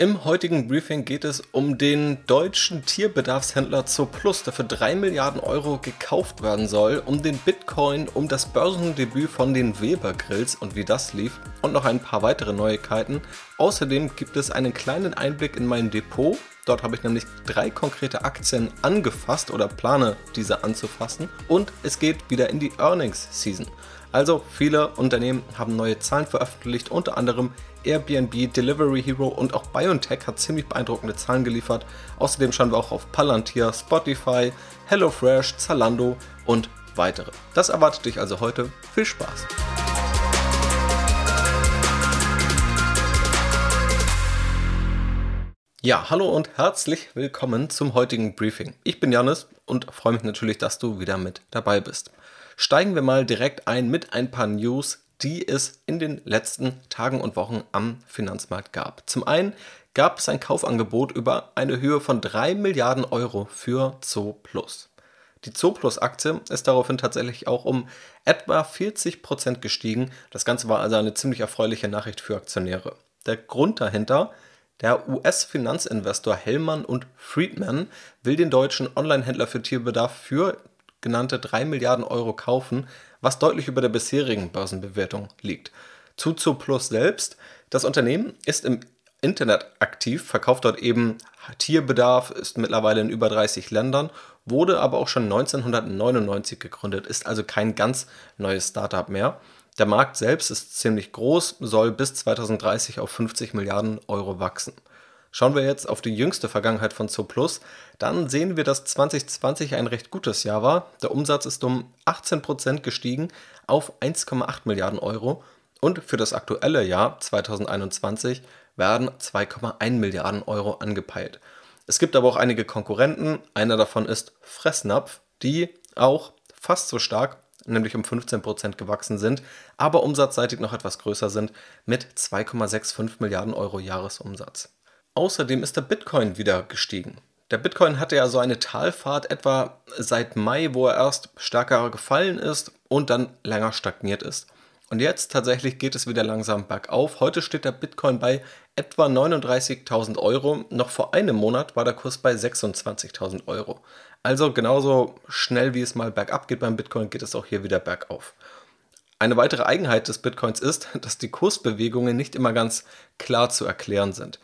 Im heutigen Briefing geht es um den deutschen Tierbedarfshändler Zooplus, der für 3 Milliarden Euro gekauft werden soll, um den Bitcoin, um das Börsendebüt von den Weber Grills und wie das lief und noch ein paar weitere Neuigkeiten. Außerdem gibt es einen kleinen Einblick in mein Depot. Dort habe ich nämlich drei konkrete Aktien angefasst oder plane diese anzufassen und es geht wieder in die Earnings Season. Also viele Unternehmen haben neue Zahlen veröffentlicht, unter anderem Airbnb, Delivery Hero und auch BioNTech hat ziemlich beeindruckende Zahlen geliefert. Außerdem schauen wir auch auf Palantir, Spotify, HelloFresh, Zalando und weitere. Das erwartet dich also heute. Viel Spaß! Ja, hallo und herzlich willkommen zum heutigen Briefing. Ich bin Janis und freue mich natürlich, dass du wieder mit dabei bist. Steigen wir mal direkt ein mit ein paar News, die es in den letzten Tagen und Wochen am Finanzmarkt gab. Zum einen gab es ein Kaufangebot über eine Höhe von 3 Milliarden Euro für Zooplus. Die Zooplus-Aktie ist daraufhin tatsächlich auch um etwa 40 Prozent gestiegen. Das Ganze war also eine ziemlich erfreuliche Nachricht für Aktionäre. Der Grund dahinter, der US-Finanzinvestor Hellmann und Friedman will den deutschen Online-Händler für Tierbedarf für genannte 3 Milliarden Euro kaufen, was deutlich über der bisherigen Börsenbewertung liegt. Zu Zooplus selbst, das Unternehmen ist im Internet aktiv, verkauft dort eben Tierbedarf, ist mittlerweile in über 30 Ländern, wurde aber auch schon 1999 gegründet, ist also kein ganz neues Startup mehr. Der Markt selbst ist ziemlich groß, soll bis 2030 auf 50 Milliarden Euro wachsen. Schauen wir jetzt auf die jüngste Vergangenheit von Zooplus, dann sehen wir, dass 2020 ein recht gutes Jahr war. Der Umsatz ist um 18% gestiegen auf 1,8 Milliarden Euro und für das aktuelle Jahr 2021 werden 2,1 Milliarden Euro angepeilt. Es gibt aber auch einige Konkurrenten, einer davon ist Fressnapf, die auch fast so stark, nämlich um 15% gewachsen sind, aber umsatzseitig noch etwas größer sind mit 2,65 Milliarden Euro Jahresumsatz. Außerdem ist der Bitcoin wieder gestiegen. Der Bitcoin hatte ja so eine Talfahrt etwa seit Mai, wo er erst stärker gefallen ist und dann länger stagniert ist. Und jetzt tatsächlich geht es wieder langsam bergauf. Heute steht der Bitcoin bei etwa 39.000 Euro. Noch vor einem Monat war der Kurs bei 26.000 Euro. Also genauso schnell wie es mal bergab geht beim Bitcoin, geht es auch hier wieder bergauf. Eine weitere Eigenheit des Bitcoins ist, dass die Kursbewegungen nicht immer ganz klar zu erklären sind.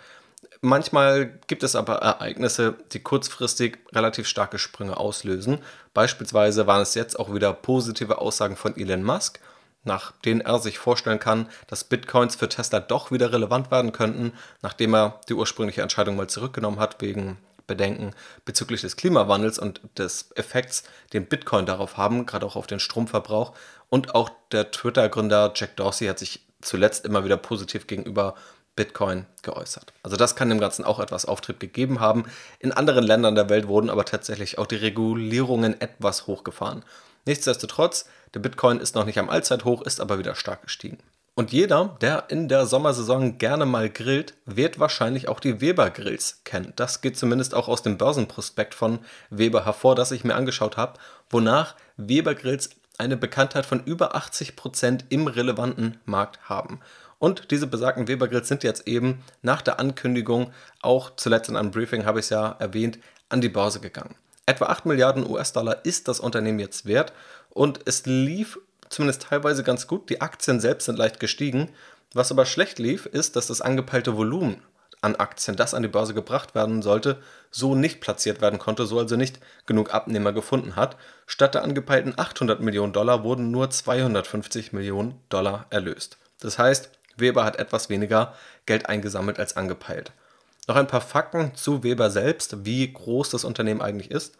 Manchmal gibt es aber Ereignisse, die kurzfristig relativ starke Sprünge auslösen. Beispielsweise waren es jetzt auch wieder positive Aussagen von Elon Musk, nach denen er sich vorstellen kann, dass Bitcoins für Tesla doch wieder relevant werden könnten, nachdem er die ursprüngliche Entscheidung mal zurückgenommen hat wegen Bedenken bezüglich des Klimawandels und des Effekts, den Bitcoin darauf haben, gerade auch auf den Stromverbrauch. Und auch der Twitter-Gründer Jack Dorsey hat sich zuletzt immer wieder positiv gegenüber Bitcoin geäußert. Also das kann dem Ganzen auch etwas Auftrieb gegeben haben. In anderen Ländern der Welt wurden aber tatsächlich auch die Regulierungen etwas hochgefahren. Nichtsdestotrotz, der Bitcoin ist noch nicht am Allzeithoch, ist aber wieder stark gestiegen. Und jeder, der in der Sommersaison gerne mal grillt, wird wahrscheinlich auch die Weber Grills kennen. Das geht zumindest auch aus dem Börsenprospekt von Weber hervor, das ich mir angeschaut habe, wonach Weber Grills eine Bekanntheit von über 80 Prozent im relevanten Markt haben. Und diese besagten Weber Grills sind jetzt eben nach der Ankündigung, auch zuletzt in einem Briefing habe ich es ja erwähnt, an die Börse gegangen. Etwa 8 Milliarden US-Dollar ist das Unternehmen jetzt wert und es lief zumindest teilweise ganz gut. Die Aktien selbst sind leicht gestiegen. Was aber schlecht lief, ist, dass das angepeilte Volumen an Aktien, das an die Börse gebracht werden sollte, so nicht platziert werden konnte, so also nicht genug Abnehmer gefunden hat. Statt der angepeilten 800 Millionen Dollar wurden nur 250 Millionen Dollar erlöst. Das heißt, Weber hat etwas weniger Geld eingesammelt als angepeilt. Noch ein paar Fakten zu Weber selbst, wie groß das Unternehmen eigentlich ist.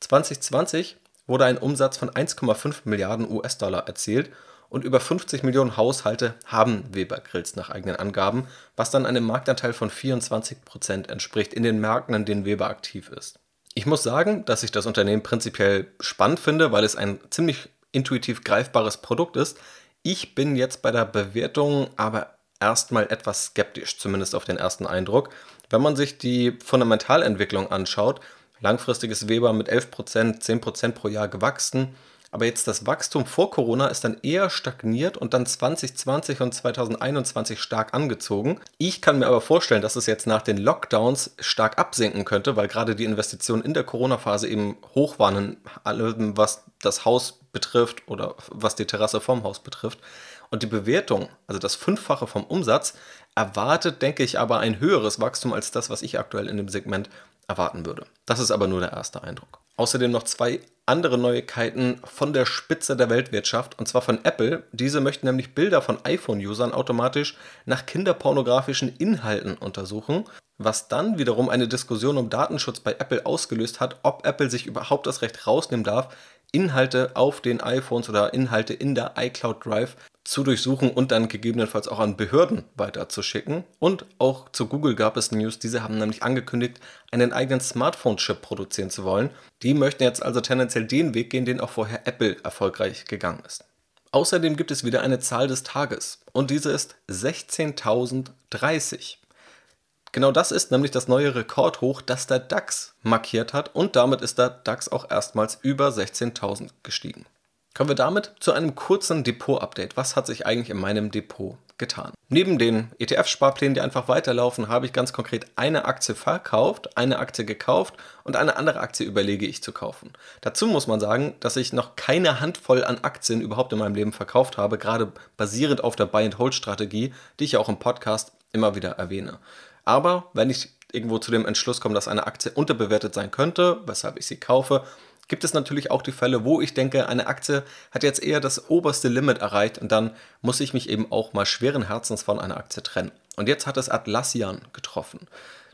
2020 wurde ein Umsatz von 1,5 Milliarden US-Dollar erzielt und über 50 Millionen Haushalte haben Weber Grills nach eigenen Angaben, was dann einem Marktanteil von 24 Prozent entspricht in den Märkten, in denen Weber aktiv ist. Ich muss sagen, dass ich das Unternehmen prinzipiell spannend finde, weil es ein ziemlich intuitiv greifbares Produkt ist, ich bin jetzt bei der Bewertung aber erstmal etwas skeptisch, zumindest auf den ersten Eindruck. Wenn man sich die Fundamentalentwicklung anschaut, langfristig ist Weber mit 11%, 10% pro Jahr gewachsen, Aber jetzt das Wachstum vor Corona ist dann eher stagniert und dann 2020 und 2021 stark angezogen. Ich kann mir aber vorstellen, dass es jetzt nach den Lockdowns stark absinken könnte, weil gerade die Investitionen in der Corona-Phase eben hoch waren, allem was das Haus betrifft oder was die Terrasse vom Haus betrifft. Und die Bewertung, also das Fünffache vom Umsatz, erwartet, denke ich, aber ein höheres Wachstum als das, was ich aktuell in dem Segment erwarten würde. Das ist aber nur der erste Eindruck. Außerdem noch zwei andere Neuigkeiten von der Spitze der Weltwirtschaft, und zwar von Apple. Diese möchten nämlich Bilder von iPhone-Usern automatisch nach kinderpornografischen Inhalten untersuchen, was dann wiederum eine Diskussion um Datenschutz bei Apple ausgelöst hat, ob Apple sich überhaupt das Recht rausnehmen darf, Inhalte auf den iPhones oder Inhalte in der iCloud Drive zu durchsuchen und dann gegebenenfalls auch an Behörden weiterzuschicken. Und auch zu Google gab es News, diese haben nämlich angekündigt, einen eigenen Smartphone-Chip produzieren zu wollen. Die möchten jetzt also tendenziell den Weg gehen, den auch vorher Apple erfolgreich gegangen ist. Außerdem gibt es wieder eine Zahl des Tages und diese ist 16.030. Genau das ist nämlich das neue Rekordhoch, das der DAX markiert hat und damit ist der DAX auch erstmals über 16.000 gestiegen. Kommen wir damit zu einem kurzen Depot-Update. Was hat sich eigentlich in meinem Depot getan? Neben den ETF-Sparplänen, die einfach weiterlaufen, habe ich ganz konkret eine Aktie verkauft, eine Aktie gekauft und eine andere Aktie überlege ich zu kaufen. Dazu muss man sagen, dass ich noch keine Handvoll an Aktien überhaupt in meinem Leben verkauft habe, gerade basierend auf der Buy-and-Hold-Strategie, die ich auch im Podcast immer wieder erwähne. Aber wenn ich irgendwo zu dem Entschluss komme, dass eine Aktie unterbewertet sein könnte, weshalb ich sie kaufe, gibt es natürlich auch die Fälle, wo ich denke, eine Aktie hat jetzt eher das oberste Limit erreicht und dann muss ich mich eben auch mal schweren Herzens von einer Aktie trennen. Und jetzt hat es Atlassian getroffen.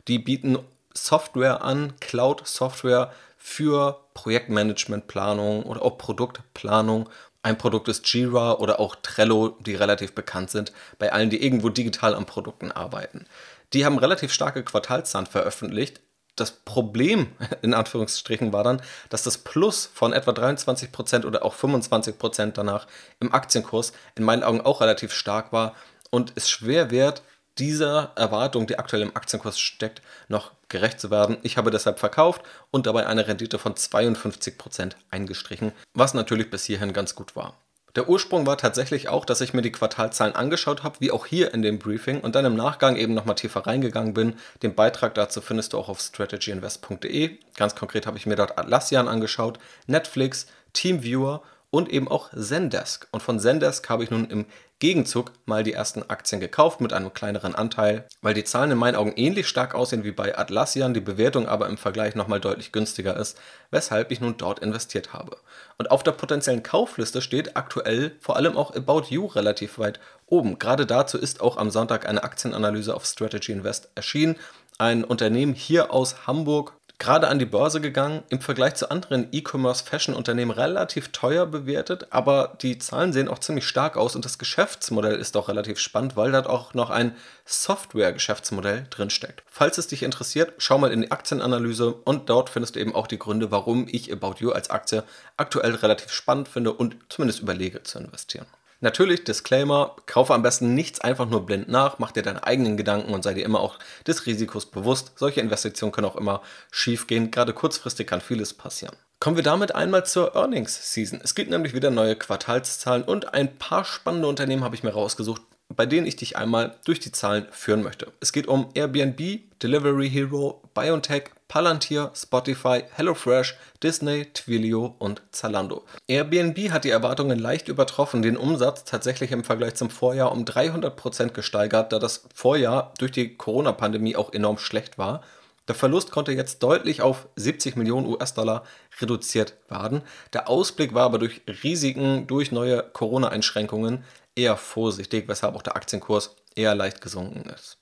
Die bieten Software an, Cloud-Software für Projektmanagement-Planung oder auch Produktplanung. Ein Produkt ist Jira oder auch Trello, die relativ bekannt sind bei allen, die irgendwo digital an Produkten arbeiten. Die haben relativ starke Quartalszahlen veröffentlicht. Das Problem in Anführungsstrichen war dann, dass das Plus von etwa 23% oder auch 25% danach im Aktienkurs in meinen Augen auch relativ stark war und es schwer wird, dieser Erwartung, die aktuell im Aktienkurs steckt, noch gerecht zu werden. Ich habe deshalb verkauft und dabei eine Rendite von 52% eingestrichen, was natürlich bis hierhin ganz gut war. Der Ursprung war tatsächlich auch, dass ich mir die Quartalzahlen angeschaut habe, wie auch hier in dem Briefing, und dann im Nachgang eben nochmal tiefer reingegangen bin. Den Beitrag dazu findest du auch auf strategyinvest.de. Ganz konkret habe ich mir dort Atlassian angeschaut, Netflix, Teamviewer und eben auch Zendesk. Und von Zendesk habe ich nun im Gegenzug mal die ersten Aktien gekauft mit einem kleineren Anteil, weil die Zahlen in meinen Augen ähnlich stark aussehen wie bei Atlassian, die Bewertung aber im Vergleich nochmal deutlich günstiger ist, weshalb ich nun dort investiert habe. Und auf der potenziellen Kaufliste steht aktuell vor allem auch About You relativ weit oben. Gerade dazu ist auch am Sonntag eine Aktienanalyse auf Strategy Invest erschienen. Ein Unternehmen hier aus Hamburg gerade an die Börse gegangen, im Vergleich zu anderen E-Commerce-Fashion-Unternehmen relativ teuer bewertet, aber die Zahlen sehen auch ziemlich stark aus und das Geschäftsmodell ist auch relativ spannend, weil dort auch noch ein Software-Geschäftsmodell drinsteckt. Falls es dich interessiert, schau mal in die Aktienanalyse und dort findest du eben auch die Gründe, warum ich About You als Aktie aktuell relativ spannend finde und zumindest überlege zu investieren. Natürlich, Disclaimer, kaufe am besten nichts einfach nur blind nach, mach dir deine eigenen Gedanken und sei dir immer auch des Risikos bewusst. Solche Investitionen können auch immer schief gehen, gerade kurzfristig kann vieles passieren. Kommen wir damit einmal zur Earnings Season. Es gibt nämlich wieder neue Quartalszahlen und ein paar spannende Unternehmen habe ich mir rausgesucht, bei denen ich dich einmal durch die Zahlen führen möchte. Es geht um Airbnb, Delivery Hero, BioNTech, Palantir, Spotify, HelloFresh, Disney, Twilio und Zalando. Airbnb hat die Erwartungen leicht übertroffen, den Umsatz tatsächlich im Vergleich zum Vorjahr um 300% gesteigert, da das Vorjahr durch die Corona-Pandemie auch enorm schlecht war. Der Verlust konnte jetzt deutlich auf 70 Millionen US-Dollar reduziert werden. Der Ausblick war aber durch Risiken durch neue Corona-Einschränkungen eher vorsichtig, weshalb auch der Aktienkurs eher leicht gesunken ist.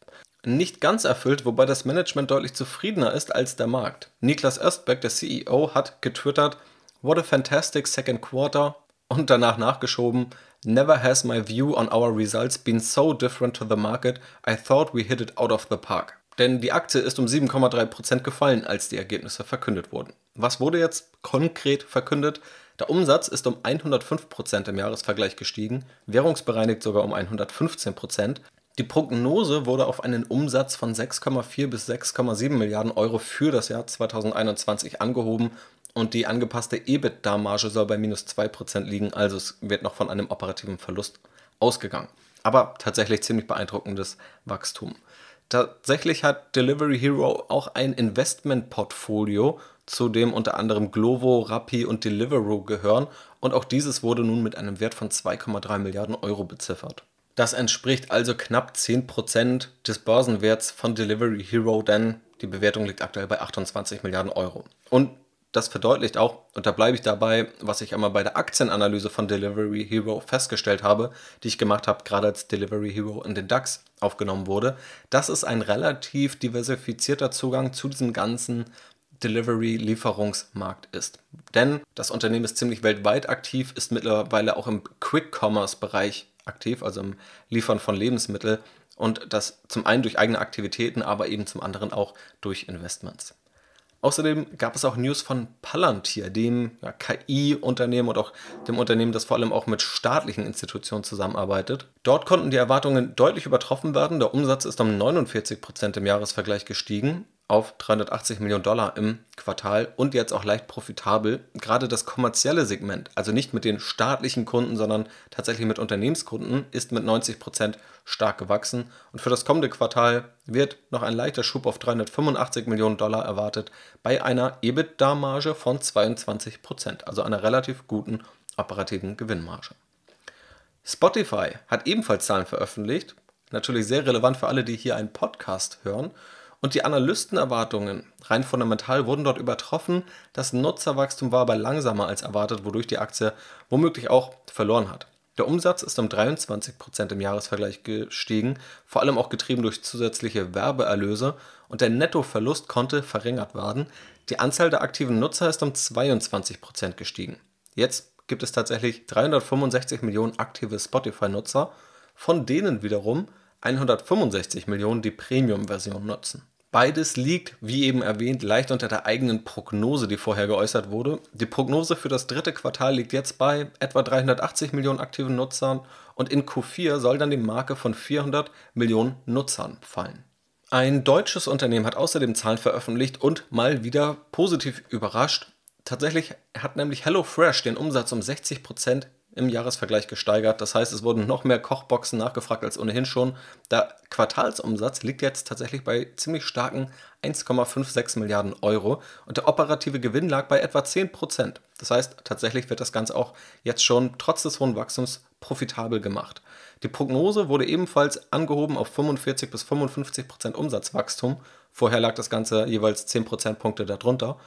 Nicht ganz erfüllt, wobei das Management deutlich zufriedener ist als der Markt. Niklas Östbeck, der CEO, hat getwittert, What a fantastic second quarter und danach nachgeschoben, Never has my view on our results been so different to the market. I thought we hit it out of the park. Denn die Aktie ist um 7,3% gefallen, als die Ergebnisse verkündet wurden. Was wurde jetzt konkret verkündet? Der Umsatz ist um 105% im Jahresvergleich gestiegen, währungsbereinigt sogar um 115%. Die Prognose wurde auf einen Umsatz von 6,4 bis 6,7 Milliarden Euro für das Jahr 2021 angehoben und die angepasste EBITDA-Marge soll bei minus 2% liegen, also es wird noch von einem operativen Verlust ausgegangen. Aber tatsächlich ziemlich beeindruckendes Wachstum. Tatsächlich hat Delivery Hero auch ein Investmentportfolio, zu dem unter anderem Glovo, Rappi und Deliveroo gehören und auch dieses wurde nun mit einem Wert von 2,3 Milliarden Euro beziffert. Das entspricht also knapp 10% des Börsenwerts von Delivery Hero, denn die Bewertung liegt aktuell bei 28 Milliarden Euro. Und das verdeutlicht auch, und da bleibe ich dabei, was ich einmal bei der Aktienanalyse von Delivery Hero festgestellt habe, die ich gemacht habe, gerade als Delivery Hero in den DAX aufgenommen wurde, dass es ein relativ diversifizierter Zugang zu diesem ganzen Delivery-Lieferungsmarkt ist. Denn das Unternehmen ist ziemlich weltweit aktiv, ist mittlerweile auch im Quick-Commerce-Bereich aktiv, also im Liefern von Lebensmitteln und das zum einen durch eigene Aktivitäten, aber eben zum anderen auch durch Investments. Außerdem gab es auch News von Palantir, dem ja, KI-Unternehmen und auch dem Unternehmen, das vor allem auch mit staatlichen Institutionen zusammenarbeitet. Dort konnten die Erwartungen deutlich übertroffen werden. Der Umsatz ist um 49 Prozent im Jahresvergleich gestiegen auf 380 Millionen Dollar im Quartal und jetzt auch leicht profitabel. Gerade das kommerzielle Segment, also nicht mit den staatlichen Kunden, sondern tatsächlich mit Unternehmenskunden, ist mit 90 Prozent stark gewachsen. Und für das kommende Quartal wird noch ein leichter Schub auf 385 Millionen Dollar erwartet, bei einer EBITDA-Marge von 22 Prozent, also einer relativ guten operativen Gewinnmarge. Spotify hat ebenfalls Zahlen veröffentlicht, natürlich sehr relevant für alle, die hier einen Podcast hören. Und die Analystenerwartungen rein fundamental wurden dort übertroffen. Das Nutzerwachstum war aber langsamer als erwartet, wodurch die Aktie womöglich auch verloren hat. Der Umsatz ist um 23% im Jahresvergleich gestiegen, vor allem auch getrieben durch zusätzliche Werbeerlöse und der Nettoverlust konnte verringert werden. Die Anzahl der aktiven Nutzer ist um 22% gestiegen. Jetzt gibt es tatsächlich 365 Millionen aktive Spotify-Nutzer, von denen wiederum 165 Millionen die Premium-Version nutzen. Beides liegt, wie eben erwähnt, leicht unter der eigenen Prognose, die vorher geäußert wurde. Die Prognose für das dritte Quartal liegt jetzt bei etwa 380 Millionen aktiven Nutzern und in Q4 soll dann die Marke von 400 Millionen Nutzern fallen. Ein deutsches Unternehmen hat außerdem Zahlen veröffentlicht und mal wieder positiv überrascht. Tatsächlich hat nämlich HelloFresh den Umsatz um 60 Prozent im Jahresvergleich gesteigert. Das heißt, es wurden noch mehr Kochboxen nachgefragt als ohnehin schon. Der Quartalsumsatz liegt jetzt tatsächlich bei ziemlich starken 1,56 Milliarden Euro und der operative Gewinn lag bei etwa 10 Prozent. Das heißt, tatsächlich wird das Ganze auch jetzt schon trotz des hohen Wachstums profitabel gemacht. Die Prognose wurde ebenfalls angehoben auf 45 bis 55 Prozent Umsatzwachstum. Vorher lag das Ganze jeweils 10 Prozentpunkte darunter.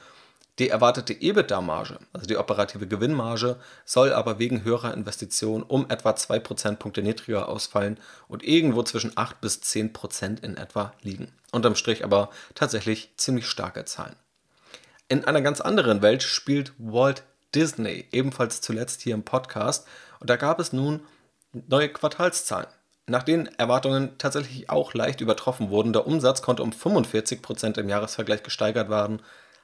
Die erwartete EBITDA-Marge, also die operative Gewinnmarge, soll aber wegen höherer Investitionen um etwa 2 Prozentpunkte niedriger ausfallen und irgendwo zwischen 8 bis 10 Prozent in etwa liegen. Unterm Strich aber tatsächlich ziemlich starke Zahlen. In einer ganz anderen Welt spielt Walt Disney, ebenfalls zuletzt hier im Podcast, und da gab es nun neue Quartalszahlen. Nach den Erwartungen tatsächlich auch leicht übertroffen wurden. Der Umsatz konnte um 45 Prozent im Jahresvergleich gesteigert werden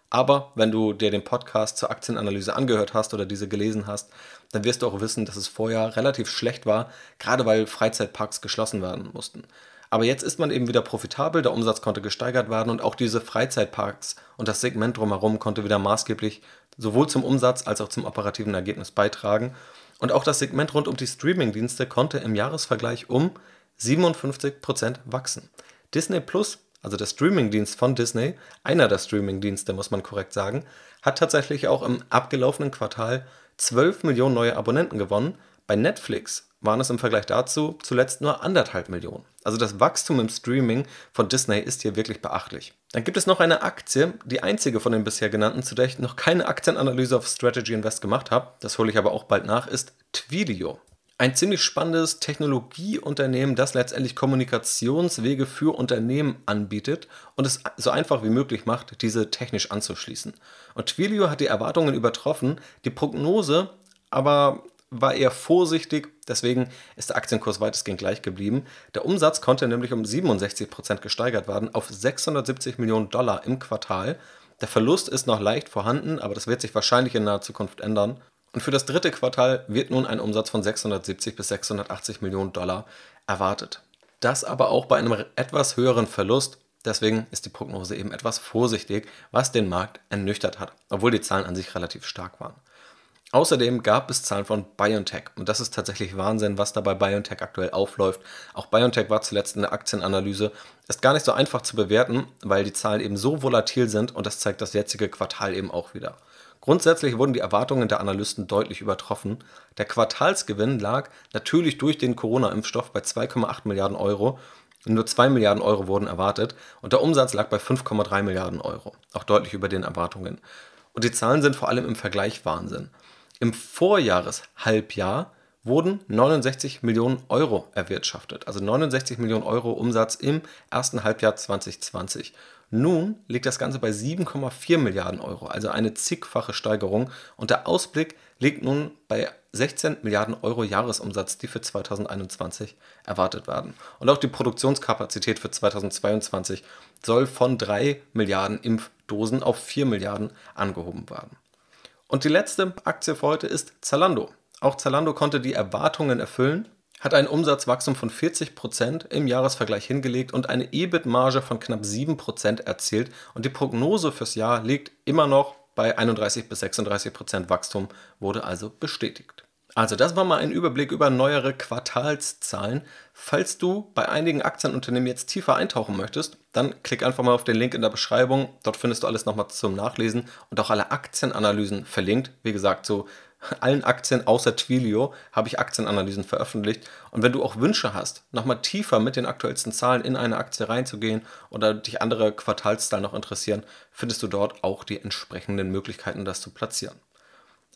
aber wenn du dir den Podcast zur Aktienanalyse angehört hast oder diese gelesen hast, dann wirst du auch wissen, dass es vorher relativ schlecht war, gerade weil Freizeitparks geschlossen werden mussten. Aber jetzt ist man eben wieder profitabel, der Umsatz konnte gesteigert werden und auch diese Freizeitparks und das Segment drumherum konnte wieder maßgeblich sowohl zum Umsatz als auch zum operativen Ergebnis beitragen. Und auch das Segment rund um die Streamingdienste konnte im Jahresvergleich um 57% wachsen. Disney Plus also der Streamingdienst von Disney, einer der Streamingdienste, muss man korrekt sagen, hat tatsächlich auch im abgelaufenen Quartal 12 Millionen neue Abonnenten gewonnen. Bei Netflix waren es im Vergleich dazu zuletzt nur anderthalb Millionen. Also das Wachstum im Streaming von Disney ist hier wirklich beachtlich. Dann gibt es noch eine Aktie, die einzige von den bisher genannten, zu der ich noch keine Aktienanalyse auf Strategy Invest gemacht habe, das hole ich aber auch bald nach, ist Twilio ein ziemlich spannendes Technologieunternehmen, das letztendlich Kommunikationswege für Unternehmen anbietet und es so einfach wie möglich macht, diese technisch anzuschließen. Und Twilio hat die Erwartungen übertroffen, die Prognose aber war eher vorsichtig, deswegen ist der Aktienkurs weitestgehend gleich geblieben. Der Umsatz konnte nämlich um 67 Prozent gesteigert werden auf 670 Millionen Dollar im Quartal. Der Verlust ist noch leicht vorhanden, aber das wird sich wahrscheinlich in naher Zukunft ändern. Und für das dritte Quartal wird nun ein Umsatz von 670 bis 680 Millionen Dollar erwartet. Das aber auch bei einem etwas höheren Verlust. Deswegen ist die Prognose eben etwas vorsichtig, was den Markt ernüchtert hat, obwohl die Zahlen an sich relativ stark waren. Außerdem gab es Zahlen von BioNTech und das ist tatsächlich Wahnsinn, was da bei BioNTech aktuell aufläuft. Auch BioNTech war zuletzt in der Aktienanalyse. Ist gar nicht so einfach zu bewerten, weil die Zahlen eben so volatil sind und das zeigt das jetzige Quartal eben auch wieder. Grundsätzlich wurden die Erwartungen der Analysten deutlich übertroffen. Der Quartalsgewinn lag natürlich durch den Corona-Impfstoff bei 2,8 Milliarden Euro. Nur 2 Milliarden Euro wurden erwartet und der Umsatz lag bei 5,3 Milliarden Euro, auch deutlich über den Erwartungen. Und die Zahlen sind vor allem im Vergleich Wahnsinn. Im Vorjahreshalbjahr wurden 69 Millionen Euro erwirtschaftet, also 69 Millionen Euro Umsatz im ersten Halbjahr 2020. Nun liegt das Ganze bei 7,4 Milliarden Euro, also eine zigfache Steigerung. Und der Ausblick liegt nun bei 16 Milliarden Euro Jahresumsatz, die für 2021 erwartet werden. Und auch die Produktionskapazität für 2022 soll von 3 Milliarden Impfdosen auf 4 Milliarden angehoben werden. Und die letzte Aktie für heute ist Zalando. Auch Zalando konnte die Erwartungen erfüllen, hat ein Umsatzwachstum von 40% im Jahresvergleich hingelegt und eine EBIT-Marge von knapp 7% erzielt. Und die Prognose fürs Jahr liegt immer noch bei 31 bis 36% Wachstum, wurde also bestätigt. Also das war mal ein Überblick über neuere Quartalszahlen. Falls du bei einigen Aktienunternehmen jetzt tiefer eintauchen möchtest, dann klick einfach mal auf den Link in der Beschreibung. Dort findest du alles nochmal zum Nachlesen und auch alle Aktienanalysen verlinkt. Wie gesagt, zu allen Aktien außer Twilio habe ich Aktienanalysen veröffentlicht. Und wenn du auch Wünsche hast, nochmal tiefer mit den aktuellsten Zahlen in eine Aktie reinzugehen oder dich andere Quartalszahlen noch interessieren, findest du dort auch die entsprechenden Möglichkeiten, das zu platzieren.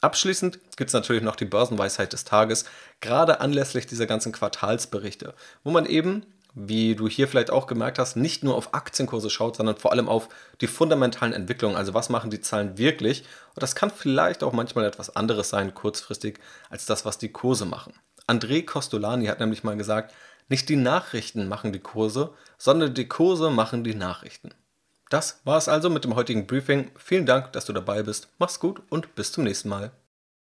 Abschließend gibt es natürlich noch die Börsenweisheit des Tages, gerade anlässlich dieser ganzen Quartalsberichte, wo man eben, wie du hier vielleicht auch gemerkt hast, nicht nur auf Aktienkurse schaut, sondern vor allem auf die fundamentalen Entwicklungen, also was machen die Zahlen wirklich. Und das kann vielleicht auch manchmal etwas anderes sein, kurzfristig, als das, was die Kurse machen. André Costolani hat nämlich mal gesagt, nicht die Nachrichten machen die Kurse, sondern die Kurse machen die Nachrichten. Das war es also mit dem heutigen Briefing. Vielen Dank, dass du dabei bist. Mach's gut und bis zum nächsten Mal.